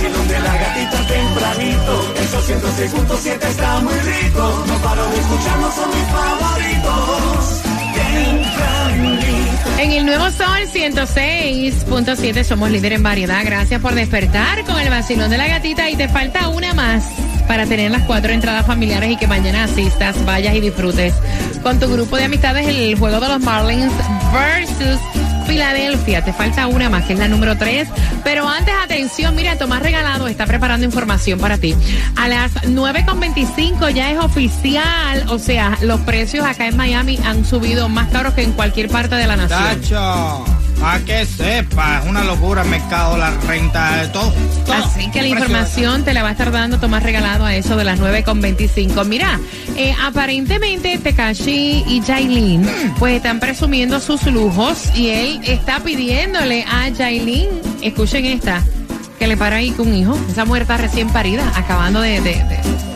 el vacilón de la gatita tempranito. Esos 106.7 está muy rico. No paro de escucharnos, son mis favoritos. Tempranito. En el nuevo Sol 106.7 somos líder en variedad. Gracias por despertar con el vacilón de la gatita y te falta una más para tener las cuatro entradas familiares y que mañana asistas, vayas y disfrutes con tu grupo de amistades el juego de los Marlins versus Filadelfia. Te falta una más, que es la número 3. Pero antes, atención, mira, Tomás Regalado está preparando información para ti. A las 9.25 ya es oficial, o sea, los precios acá en Miami han subido más caros que en cualquier parte de la nación. Tacho, a que sepa, es una locura el mercado, la renta, todo. todo. Así que la información te la va a estar dando Tomás Regalado a eso de las 9.25. Mira, eh, aparentemente Tekashi y Jailin pues están presumiendo sus lujos y él está pidiéndole a Jailin, escuchen esta, que le para ahí con un hijo. Esa mujer está recién parida, acabando de... de, de-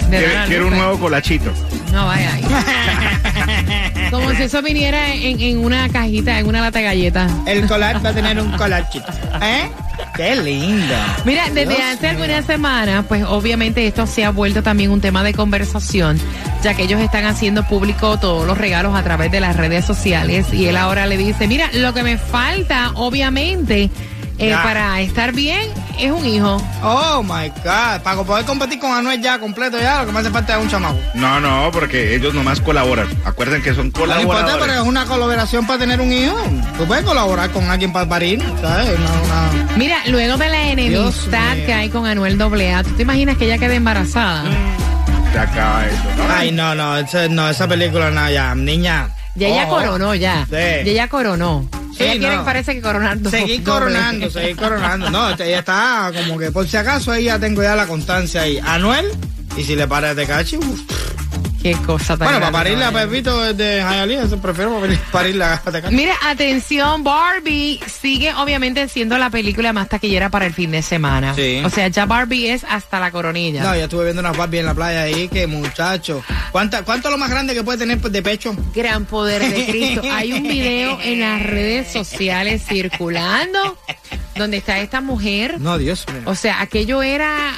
Quiero un nuevo colachito. No, vaya. Como si eso viniera en, en una cajita, en una lata de galletas. El collage va a tener un colachito. ¿Eh? Qué lindo. Mira, desde Dios hace mío. algunas semanas, pues obviamente esto se ha vuelto también un tema de conversación, ya que ellos están haciendo público todos los regalos a través de las redes sociales y él ahora le dice, mira, lo que me falta, obviamente, eh, para estar bien, es un hijo. Oh my God. Para poder competir con Anuel ya completo, ya lo que me hace falta es un chamaco. No, no, porque ellos nomás colaboran. Acuerden que son No importa, pero es colaboradores. una colaboración para tener un hijo. Tú puedes colaborar con alguien para parir, ¿sabes? Una- una- Mira, luego de la enemistad que hay con Anuel AA, ¿tú te imaginas que ella quede embarazada? Se acaba eso. ¿no? Ay, no, no, esa, no, esa película no, ya, niña. Ya ella Ojo. coronó, ya. Sí. Ya ella coronó. Sí, ella quiere, no. parece que coronar dos- Seguir coronando, seguir coronando. No, ella está como que por si acaso ahí ya tengo ya la constancia ahí. Anuel, y si le para a Tecachi, uf. Qué cosa tan bueno, para grande, parirle a ¿no? Pepito de eso prefiero parir- parirle a Tecachi. Mira, atención, Barbie sigue obviamente siendo la película más taquillera para el fin de semana. Sí. O sea, ya Barbie es hasta la coronilla. No, ya estuve viendo unas Barbie en la playa ahí, que muchacho. ¿Cuánta, ¿Cuánto es lo más grande que puede tener de pecho? Gran poder de Cristo. Hay un video en las redes sociales circulando donde está esta mujer. No, Dios mío. O sea, aquello era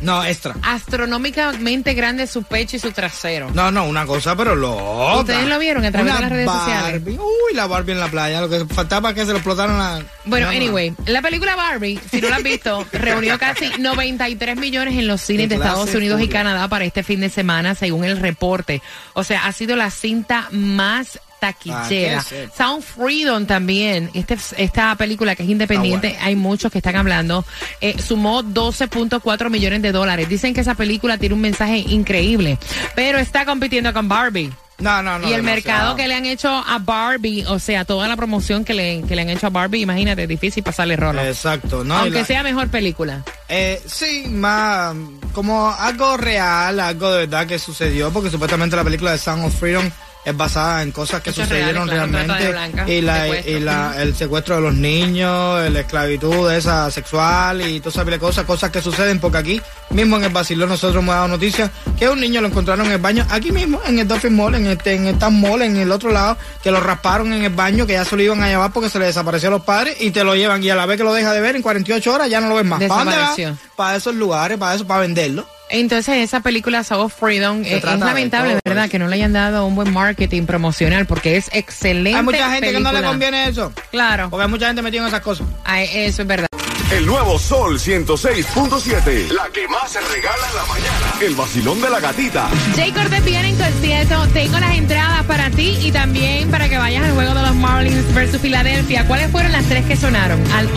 No, extra. astronómicamente grande su pecho y su trasero. No, no, una cosa, pero lo otra. ¿Ustedes lo vieron a través Una de las redes sociales? Uy, la Barbie en la playa. Lo que faltaba es que se lo explotaron la... Bueno, No, no. anyway, la película Barbie, si no la has visto, reunió casi 93 millones en los cines de Estados Unidos y. Canadá para este fin de semana, según el reporte. O sea, ha sido la cinta más taquillera. Ah. Sound Freedom también, este, esta película que es independiente, hay muchos que están hablando, eh, sumó 12.4 millones de dólares. Dicen que esa película tiene un mensaje increíble, pero está compitiendo con Barbie. No, no, no. y el demasiado. mercado que le han hecho a Barbie, o sea, toda la promoción que le, que le han hecho a Barbie, imagínate, es difícil pasarle rolo. Exacto, ¿no? Aunque la- sea mejor película. Eh, sí, más como algo real, algo de verdad que sucedió, porque supuestamente la película de Sound of Freedom es basada en cosas que sucedieron reales, realmente blancas, y, la, secuestro. y la- el secuestro de los niños, la esclavitud esa sexual y todas esas cosas, cosas que suceden porque aquí mismo en el Basilón nosotros hemos dado noticias que un niño lo encontraron en el baño, aquí mismo en el Dolphin Mall, en este, en esta mall, en el otro lado, que lo rasparon en el baño, que ya se lo iban a llevar porque se le desapareció a los padres y te lo llevan y a la vez que lo deja de ver en 48 horas ya no lo ves más. ¿Para dónde va? Desapareció. Para esos lugares, para eso, para venderlo. Entonces esa película Soul of Freedom eh, es, de lamentable, todo ¿verdad? Que no le hayan dado un buen marketing promocional porque es excelente. Hay mucha gente que no le conviene eso. Claro, Porque hay mucha gente metida en esas cosas. Ay, eso es verdad. El nuevo Sol 106.7. La que más se regala en la mañana. El vacilón de la gatita. Jay Cortez viene en concierto. Tengo las entradas para ti y también para que vayas al juego de los Marlins versus Filadelfia. ¿Cuáles fueron las tres que sonaron? Al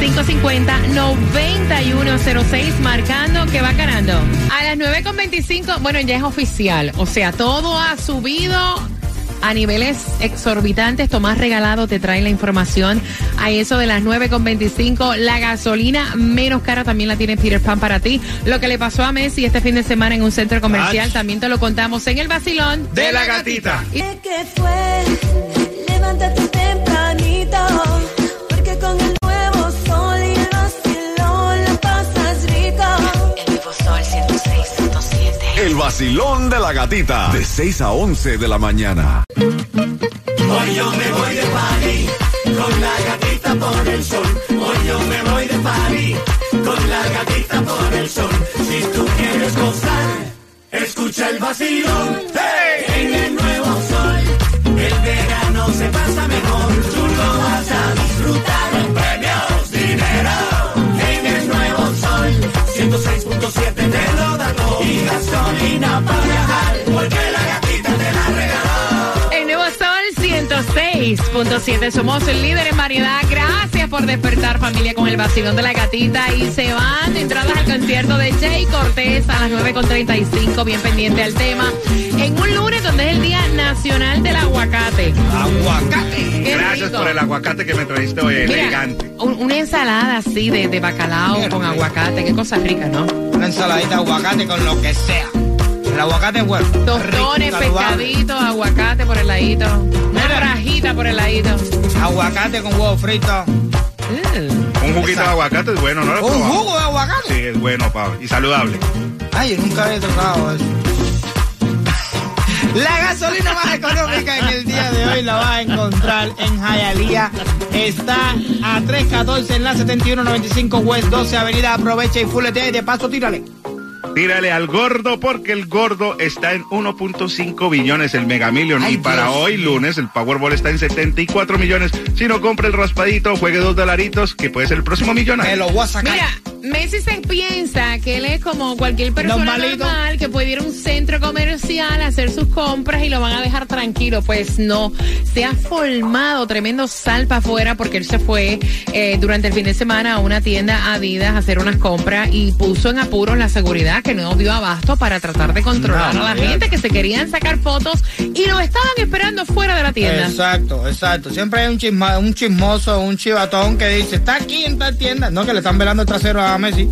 866-550-9106, marcando que va ganando. A las 9.25, bueno, ya es oficial. O sea, todo ha subido a niveles exorbitantes. Tomás Regalado te trae la información a eso de las 9.25. La gasolina menos cara también la tiene Peter Pan para ti. Lo que le pasó a Messi este fin de semana en un centro comercial Ach. también te lo contamos en el vacilón. De la gatita. Y- El vacilón de la gatita. De 6 a 11 de la mañana. Hoy yo me voy de party con la gatita por el sol. Hoy yo me voy de party con la gatita por el sol. Si tú quieres gozar, escucha el vacilón. ¡Hey! En el 106.7. Somos el líder en variedad. Gracias por despertar familia con el vacilón de la gatita. Y se van entradas al concierto de Jay Cortés a las 9.35. Bien pendiente al tema. En un lunes donde es el Día Nacional del Aguacate. Aguacate. Qué Gracias rico. por el aguacate que me trajiste hoy, Mira, elegante. un- una ensalada así de, de bacalao con aguacate. Qué cosa rica, ¿no? Una ensaladita de aguacate con lo que sea. El aguacate es bueno. Tostones, pescaditos, aguacate por el ladito. Una Mira. rajita por el ladito. Aguacate con huevo frito. Mm. Un juguito de aguacate es bueno, ¿no lo Un jugo de aguacate. Sí, es bueno, Pablo. Y saludable. Ay, yo nunca había tocado eso. La gasolina más económica en el día de hoy la vas a encontrar en Hialeah. Está a 314 en la 7195 West 12 Avenida. Aprovecha y fulete y de paso tírale. Tírale al gordo porque el gordo está en 1.5 billones el Mega Million Ay, y para Dios hoy lunes el Powerball está en 74 millones. Si no compra el raspadito, juegue dos dolaritos que puede ser el próximo Me millonario. lo voy a sacar. Mira, Messi se piensa que él es como cualquier persona normal que puede ir a un centro comercial a hacer sus compras y lo van a dejar tranquilo. Pues no, se ha formado tremendo salpa afuera porque él se fue eh, durante el fin de semana a una tienda Adidas a hacer unas compras y puso en apuros la seguridad que no dio abasto para tratar de controlar No, a la gente que se querían sacar fotos y lo estaban esperando fuera de la tienda. Exacto, exacto. Siempre hay un, chisma, un chismoso, un chivatón que dice, está aquí en tal tienda. No, que le están velando el trasero a Messi.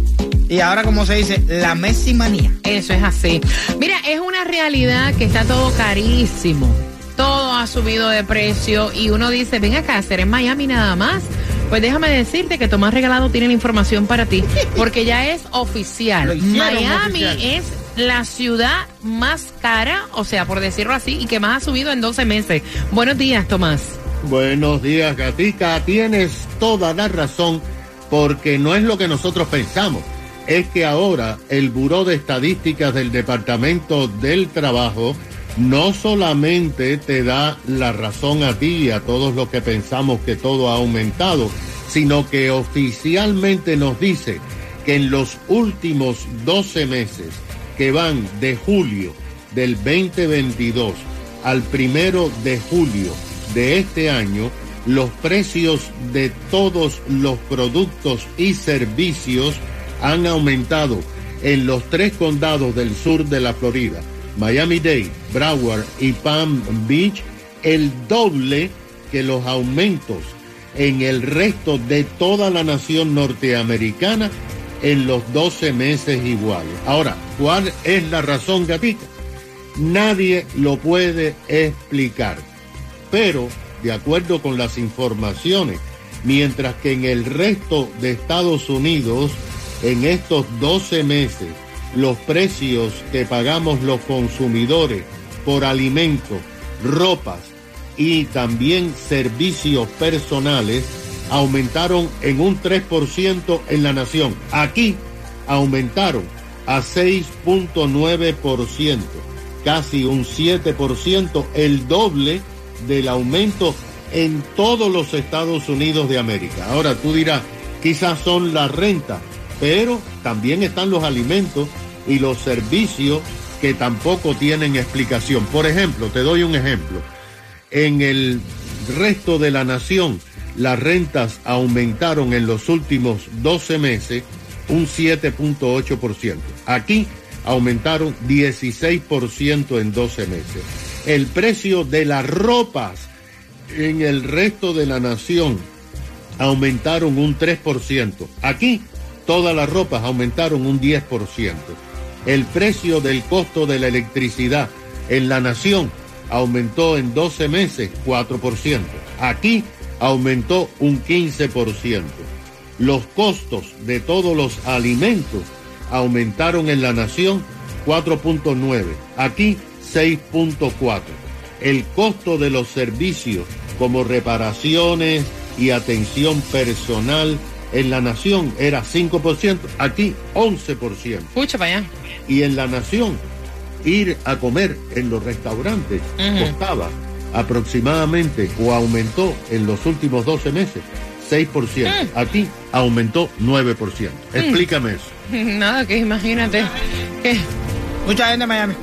Y ahora, como se dice, la Messi manía. Eso es así. Mira, es una realidad que está todo carísimo. Todo ha subido de precio y uno dice, ven acá, ser en Miami nada más. Pues déjame decirte que Tomás Regalado tiene la información para ti, porque ya es oficial. Miami oficial. es la ciudad más cara, o sea, por decirlo así, y que más ha subido en 12 meses. Buenos días, Tomás. Buenos días, Gatica. Tienes toda la razón porque no es lo que nosotros pensamos. Es que ahora el Buró de Estadísticas del Departamento del Trabajo no solamente te da la razón a ti y a todos los que pensamos que todo ha aumentado, sino que oficialmente nos dice que en los últimos 12 meses que van de julio del 2022 al primero de julio de este año, los precios de todos los productos y servicios han aumentado en los tres condados del sur de la Florida, Miami-Dade, Broward y Palm Beach, el doble que los aumentos en el resto de toda la nación norteamericana en los 12 meses iguales. Ahora, ¿cuál es la razón, gatita? nadie lo puede explicar. Pero, de acuerdo con las informaciones, mientras que en el resto de Estados Unidos, en estos 12 meses, los precios que pagamos los consumidores por alimentos, ropas y también servicios personales aumentaron en un 3% en la nación. Aquí aumentaron a 6.9%, casi un 7%, el doble del aumento en todos los Estados Unidos de América. Ahora tú dirás, quizás son las rentas, pero también están los alimentos y los servicios que tampoco tienen explicación. Por ejemplo, te doy un ejemplo. En el resto de la nación, las rentas aumentaron en los últimos 12 meses un 7.8%. Aquí aumentaron 16% en 12 meses. El precio de las ropas en el resto de la nación aumentaron un 3%. Aquí todas las ropas aumentaron un 10%. El precio del costo de la electricidad en la nación aumentó en 12 meses 4%. Aquí aumentó un 15%. Los costos de todos los alimentos aumentaron en la nación 4.9, aquí 6.4. El costo de los servicios como reparaciones y atención personal en la nación era 5%, aquí 11%. Escucha para allá. Y en la nación, ir a comer en los restaurantes Ujú. costaba aproximadamente o aumentó en los últimos 12 meses 6%. Mm. Aquí aumentó 9%. Explícame eso. Nada, que imagínate. Que... Mucha gente en Miami.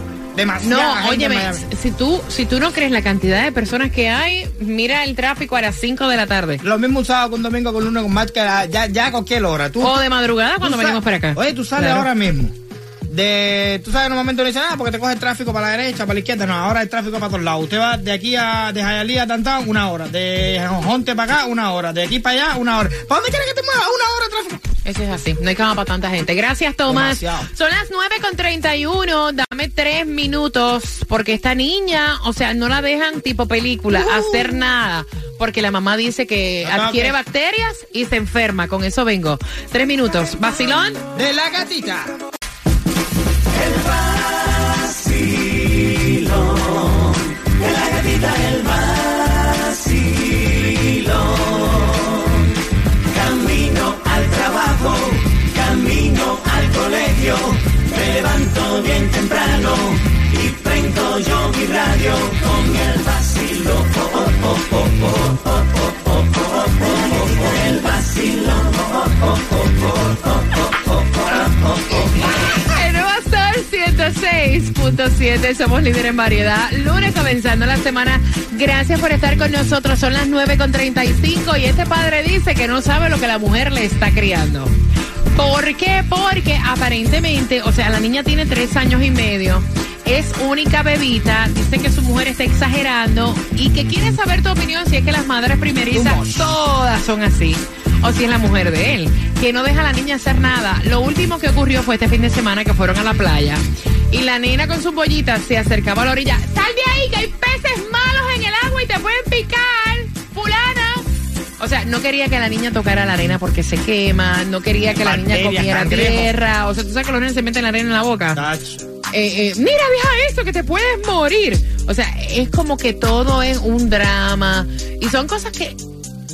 No, óyeme, si tú, si tú no crees la cantidad de personas que hay, mira el tráfico a las 5 de la tarde. Lo mismo un sábado con domingo con lunes con martes, que a- ya, ya a cualquier hora. Tú, O de madrugada cuando venimos para acá. Oye, tú sales Claro. ahora mismo. De, tú sabes, normalmente no dicen nada porque te coge el tráfico para la derecha, para la izquierda. No, ahora el tráfico para todos lados. Usted va de aquí a de Hialeah a Downtown, una hora. De Jonte para acá, una hora. De aquí para allá, una hora. ¿Para dónde quieres que te muevas? Una hora de tráfico. Eso es así, no hay cama para tanta gente. Gracias, Tomás. Demasiado. Son las 9 con 31. Dame tres minutos. Porque esta niña, o sea, no la dejan tipo película hacer nada. Porque la mamá dice que Uh. Acá, adquiere bacterias y se enferma. Con eso vengo. Tres minutos. Vacilón. De la gatita. bien temprano y prendo yo mi radio con el vacilo. El vacilo. En Nueva Sol 106.7 somos líderes en variedad. Lunes comenzando la semana. Gracias por estar con nosotros. Son las 9.35 y este padre dice que no sabe lo que la mujer le está criando. ¿Por qué? Porque aparentemente, o sea, la niña tiene tres años y medio. Es única bebita, dice que su mujer está exagerando y que quiere saber tu opinión si es que las madres primerizas todas son así o si es la mujer de él, que no deja a la niña hacer nada. Lo último que ocurrió fue este fin de semana que fueron a la playa y la nena con sus bollitas se acercaba a la orilla. Sal de ahí, que hay peces malos en el agua y te pueden picar. O sea, no quería que la niña tocara la arena porque se quema, no quería que la niña comiera cangrejos. tierra. O sea, tú sabes que los nenes se meten la arena en la boca. Eh, eh, mira, deja eso, que te puedes morir. O sea, es como que todo es un drama. Y son cosas que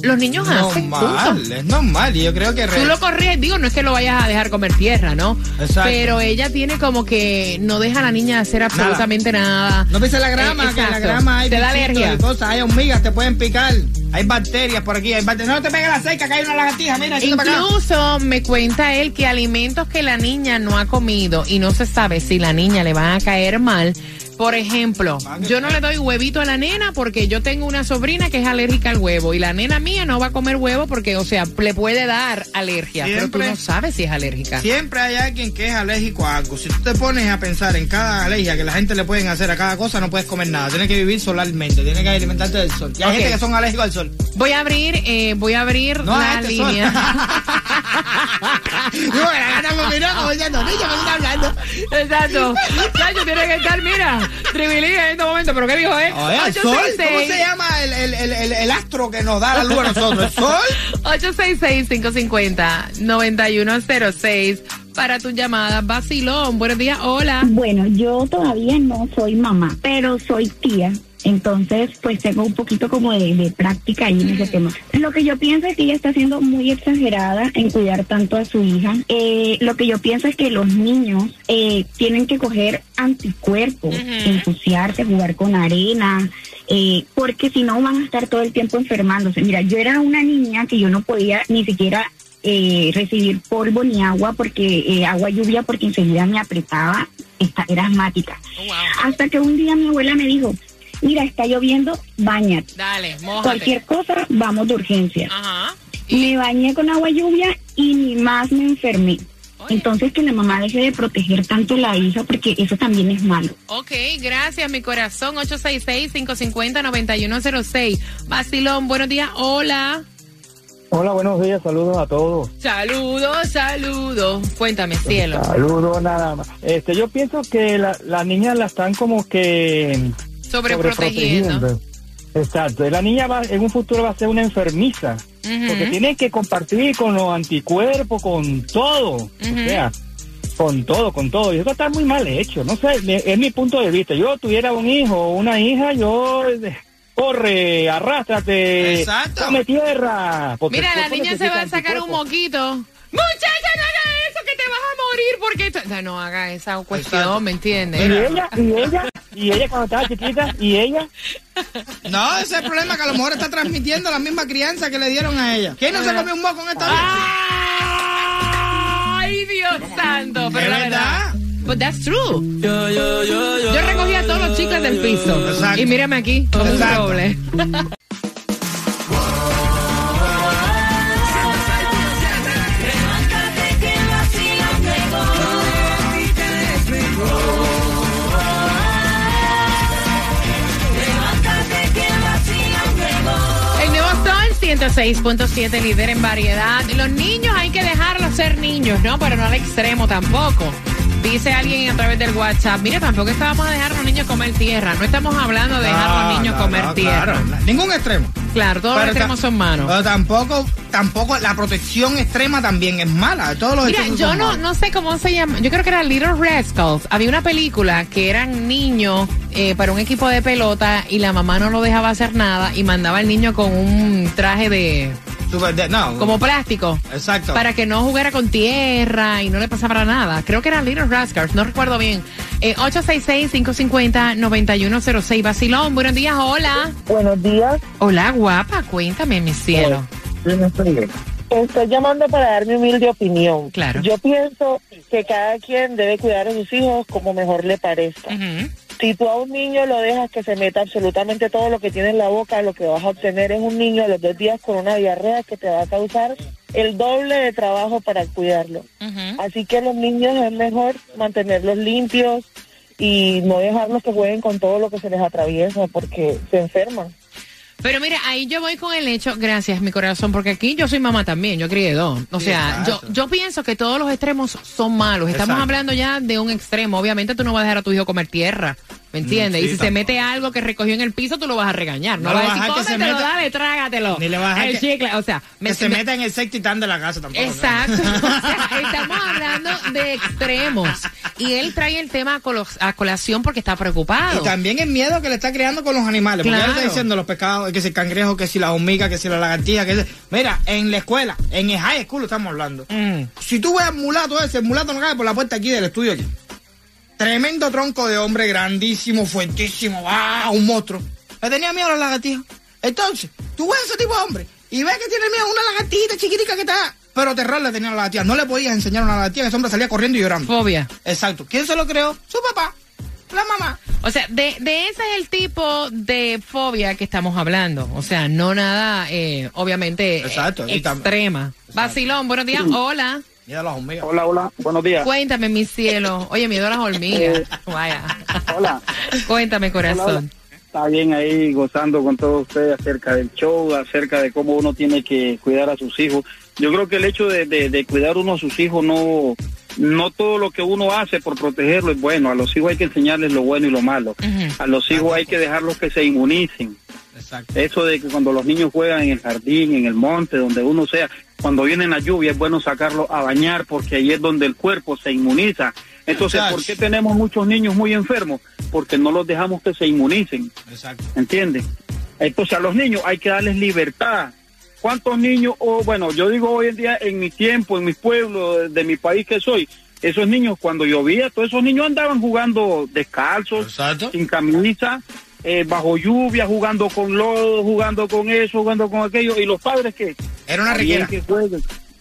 los niños hacen. Normal, punto. es normal. Y yo creo que. re- Tú lo corriges, digo, no es que lo vayas a dejar comer tierra, ¿no? Exacto. Pero ella tiene como que no deja a la niña hacer absolutamente nada. No pises la grama, Eh, que en la grama hay Te da alergia. y cosas, hay hormigas, te pueden picar. Hay bacterias por aquí, hay bacterias. No te pegues la cerca, que hay una lagartija, mira. Incluso me cuenta él que alimentos que la niña no ha comido y no se sabe si la niña le van a caer mal. Por ejemplo, yo no le doy huevito a la nena porque yo tengo una sobrina que es alérgica al huevo y la nena mía no va a comer huevo porque, o sea, le puede dar alergia, pero tú no sabes si es alérgica. Siempre hay alguien que es alérgico a algo. Si tú te pones a pensar en cada alergia que la gente le pueden hacer a cada cosa, no puedes comer nada. Tienes que vivir solarmente, tienes que alimentarte del sol. Y hay gente que son alérgicos al sol. Voy a abrir, eh, voy a abrir No, la este línea. no, la gana me miró como diciendo, me está hablando. Exacto. Chacho, tiene que estar, mira, Tribilín en este momento, pero ¿qué dijo él? Oye, el sol, ¿cómo se llama el, el, el, el, el astro que nos da la luz a nosotros? ¿El sol? 866-550-9106 para tu llamada. Vacilón, buenos días, hola. Bueno, yo todavía no soy mamá, pero soy tía. Entonces, pues tengo un poquito como de, de práctica ahí en ese tema. Lo que yo pienso es que ella está siendo muy exagerada en cuidar tanto a su hija. Eh, lo que yo pienso es que los niños eh, tienen que coger anticuerpos, ensuciarse, jugar con arena, eh, porque si no van a estar todo el tiempo enfermándose. Mira, yo era una niña que yo no podía ni siquiera eh, recibir polvo ni agua porque eh, agua lluvia porque enseguida me apretaba, esta, era asmática. Hasta que un día mi abuela me dijo, mira, está lloviendo, bañate. Dale, mójate. Cualquier cosa, vamos de urgencia. Ajá. Me bañé con agua lluvia y ni más me enfermé. Entonces que la mamá deje de proteger tanto a la hija porque eso también es malo. Ok, gracias, mi corazón. 866-550-9106. Vacilón, buenos días, hola. Hola, buenos días, saludos a todos. Saludos, saludos. Cuéntame, cielo. Saludos nada más. Este, yo pienso que la- las niñas la están como que Sobreprotegiendo. Exacto. La niña va, en un futuro va a ser una enfermiza. Porque tiene que compartir con los anticuerpos, con todo. O sea, con todo, con todo. Y eso está muy mal hecho. No sé, es mi punto de vista. Yo tuviera un hijo o una hija, yo... Corre, arrástrate, Exacto. come tierra. Mira, la niña se va a sacar un moquito. Muchacha, morir porque... No, no haga esa cuestión, ¿me entiendes? Y ella, y ella, y ella cuando estaba chiquita, y ella, No, ese es el problema que a lo mejor está transmitiendo la misma crianza que le dieron a ella. ¿Quién no se comió un moco en esta vida? Ay, Dios santo, pero ¿Es la verdad? But that's true. Yo recogía todos los chicles del piso. Exacto. Y mírame aquí, como un Exacto. 106.7, líder en variedad. Los niños hay que dejarlos ser niños, ¿no? Pero no al extremo tampoco. Dice alguien a través del WhatsApp, mira, tampoco estábamos a dejar a los niños comer tierra. No estamos hablando de dejar a los niños no, comer no, tierra. claro. Ningún extremo. Claro, todos Pero los extremos son malos. Pero tampoco, tampoco la protección extrema también es mala. Todos los Mira, yo no, malos. no sé cómo se llama. Yo creo que era Little Rascals. Había una película que eran niños eh, para un equipo de pelota y la mamá no lo dejaba hacer nada y mandaba al niño con un traje de Super de- no. como plástico Exacto. para que no jugara con tierra y no le pasara nada. Creo que era Little Rascals, no recuerdo bien. Eh, 866-550-9106. Basilón, buenos días, hola. Buenos días. Hola, guapa, cuéntame, mi cielo. Estoy llamando para dar mi humilde opinión. Claro. Yo pienso que cada quien debe cuidar a sus hijos como mejor le parezca. Si tú a un niño lo dejas que se meta absolutamente todo lo que tiene en la boca, lo que vas a obtener es un niño a los dos días con una diarrea que te va a causar el doble de trabajo para cuidarlo. Así que los niños es mejor mantenerlos limpios y no dejarlos que jueguen con todo lo que se les atraviesa porque se enferman. Pero mira, ahí yo voy con el hecho, gracias mi corazón, porque aquí yo soy mamá también, yo crié dos. O Sí, sea, yo, yo pienso que todos los extremos son malos. Estamos Exacto. hablando ya de un extremo. Obviamente tú no vas a dejar a tu hijo comer tierra, ¿me entiendes? Sí, y si se mete algo que recogió en el piso, tú lo vas a regañar. No, No vas a decir, que se meta- dale, trágatelo. Ni le vas a El que- chicle, o sea, me- que se me- meta en el sectitán de la casa tampoco. Exacto. O sea, estamos hablando de extremos. Y él trae el tema a, colo- a colación porque está preocupado. Y también el miedo que le está creando con los animales. Porque Claro. él está diciendo los pescados, que si el cangrejo, que si la hormiga, que si la lagartija, que si... Mira, en la escuela, en el high school estamos hablando. Mm. Si tú ves al mulato ese, el mulato no cae por la puerta aquí del estudio aquí. Tremendo tronco de hombre, grandísimo, fuertísimo, ¡ah! Un monstruo. Le tenía miedo a las lagartijas. Entonces, tú ves ese tipo de hombre y ves que tiene miedo a una lagartija chiquitica que está... Pero terror le tenía a la lagartija. No le podías enseñar a una lagartija, ese hombre salía corriendo y llorando. Fobia. Exacto. ¿Quién se lo creó? Su papá. La mamá. O sea, de, de ese es el tipo de fobia que estamos hablando. O sea, no nada, eh, obviamente, Exacto, eh, extrema. Vacilón, buenos días. Hola. Miedo a las hormigas. Hola, hola, buenos días. Cuéntame, mi cielo. Oye, miedo a las hormigas. Eh, Vaya. Hola. Cuéntame, corazón. Está bien ahí gozando con todos ustedes acerca del show, acerca de cómo uno tiene que cuidar a sus hijos. Yo creo que el hecho de, de- de cuidar uno a sus hijos no, no todo lo que uno hace por protegerlo es bueno. A los hijos hay que enseñarles lo bueno y lo malo. A los hijos hay que dejarlos que se inmunicen. Eso de que cuando los niños juegan en el jardín, en el monte, donde uno sea, cuando viene la lluvia es bueno sacarlo a bañar porque ahí es donde el cuerpo se inmuniza. Entonces, ¿por qué tenemos muchos niños muy enfermos? Porque no los dejamos que se inmunicen. Exacto. ¿Entiendes? Entonces a los niños hay que darles libertad. ¿Cuántos niños, o bueno, yo digo hoy en día, en mi tiempo, en mi pueblo, de mi país que soy, esos niños cuando llovía, todos esos niños andaban jugando descalzos, sin camisa, eh, bajo lluvia, jugando con lodo, jugando con eso, jugando con aquello, y los padres que... Era una reguera.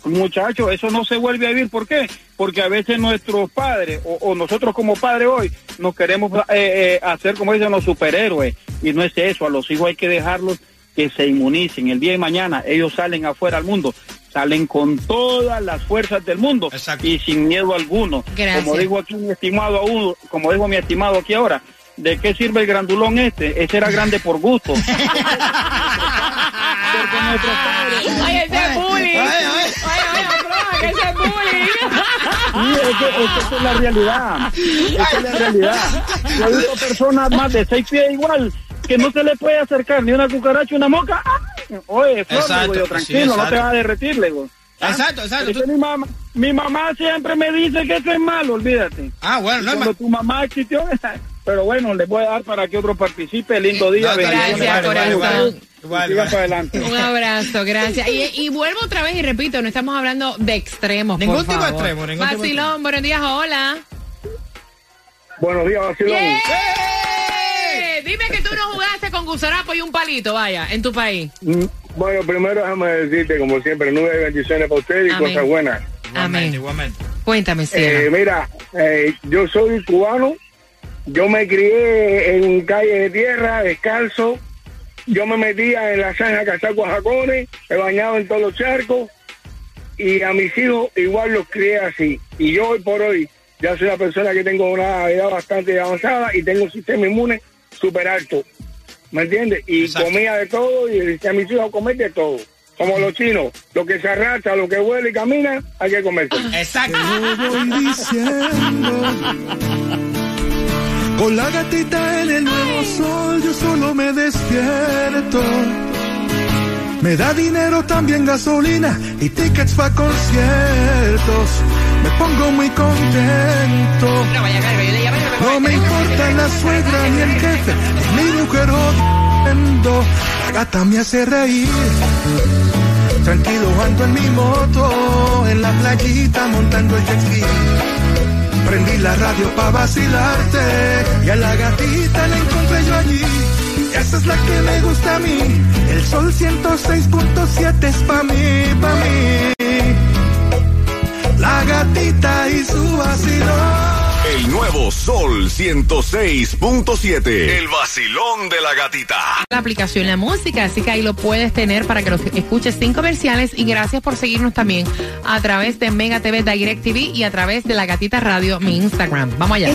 Muchachos, eso no se vuelve a vivir. ¿Por qué? Porque a veces nuestros padres o, o nosotros como padres hoy nos queremos eh, eh, hacer, como dicen los superhéroes. Y no es eso. A los hijos hay que dejarlos que se inmunicen. El día de mañana ellos salen afuera al mundo. Salen con todas las fuerzas del mundo y sin miedo alguno. Gracias. Como dijo aquí mi estimado como dijo mi estimado aquí ahora, ¿de qué sirve el grandulón este? Ese era grande por gusto. Porque nuestros padres- Oye, ese es bullying. Ay, oye, broma, que ese es bullying. Sí, es que, es que es la realidad. Esa es la realidad. Yo he visto personas más de seis pies igual que no se le puede acercar ni una cucaracha, una moca. ¡Ay! Oye, Flor, Exacto, digo yo, sí, tranquilo, no te vas a derretir, le digo. ¿Ah? Exacto, exacto. Mi, mamá, mi mamá siempre me dice que eso es malo, olvídate. Ah, bueno, no es Cuando tu mamá existió, pero bueno, les voy a dar para que otro participe. Lindo día, No, gracias, vale, corazón. vale. Adelante. Un abrazo, gracias. Y, y vuelvo otra vez y repito, no estamos hablando de extremos. Ningún por tipo de favor. extremo, ningún tipo Vacilón, buenos días, hola. Buenos días, Vacilón. Eh, Dime que tú no jugaste con gusarapo y un palito, vaya, en tu país. Mm, Bueno, primero déjame decirte, como siempre, nubes de bendiciones para ustedes y Amén. cosas buenas. Amén. Igualmente. Cuéntame, Eh, cielo. mira, eh, yo soy cubano, yo me crié en calle de tierra, descalzo, yo me metía en la zanja a cazar guajacones, me bañaba en todos los charcos y a mis hijos igual los crié así. Y yo hoy por hoy ya soy una persona que tengo una edad bastante avanzada y tengo un sistema inmune súper alto. ¿Me entiendes? Y comía de todo y decía a mis hijos comer de todo. Como los chinos, lo que se arrastra, lo que huele y camina, hay que comerse. Exacto. voy diciendo. Con la gatita en el nuevo sol, yo solo me despierto. Me da dinero también gasolina y tickets para conciertos. Me pongo muy contento. No me importa la suegra ni el jefe, ni mi mujer odiando. La gata me hace reír. Tranquilo ando en mi moto, en la playita montando el jet ski. Prendí la radio pa' vacilarte y a la gatita la encontré yo allí. Esa es la que me gusta a mí. El sol 106.7 es pa' mí, pa' mí. La gatita y su vacilón. El nuevo Sol 106.7. El vacilón de la gatita. La aplicación La Música, así que ahí lo puedes tener para que lo escuches sin comerciales. Y gracias por seguirnos también a través de Mega TV Direct TV y a través de La Gatita Radio, mi Instagram. Vamos allá.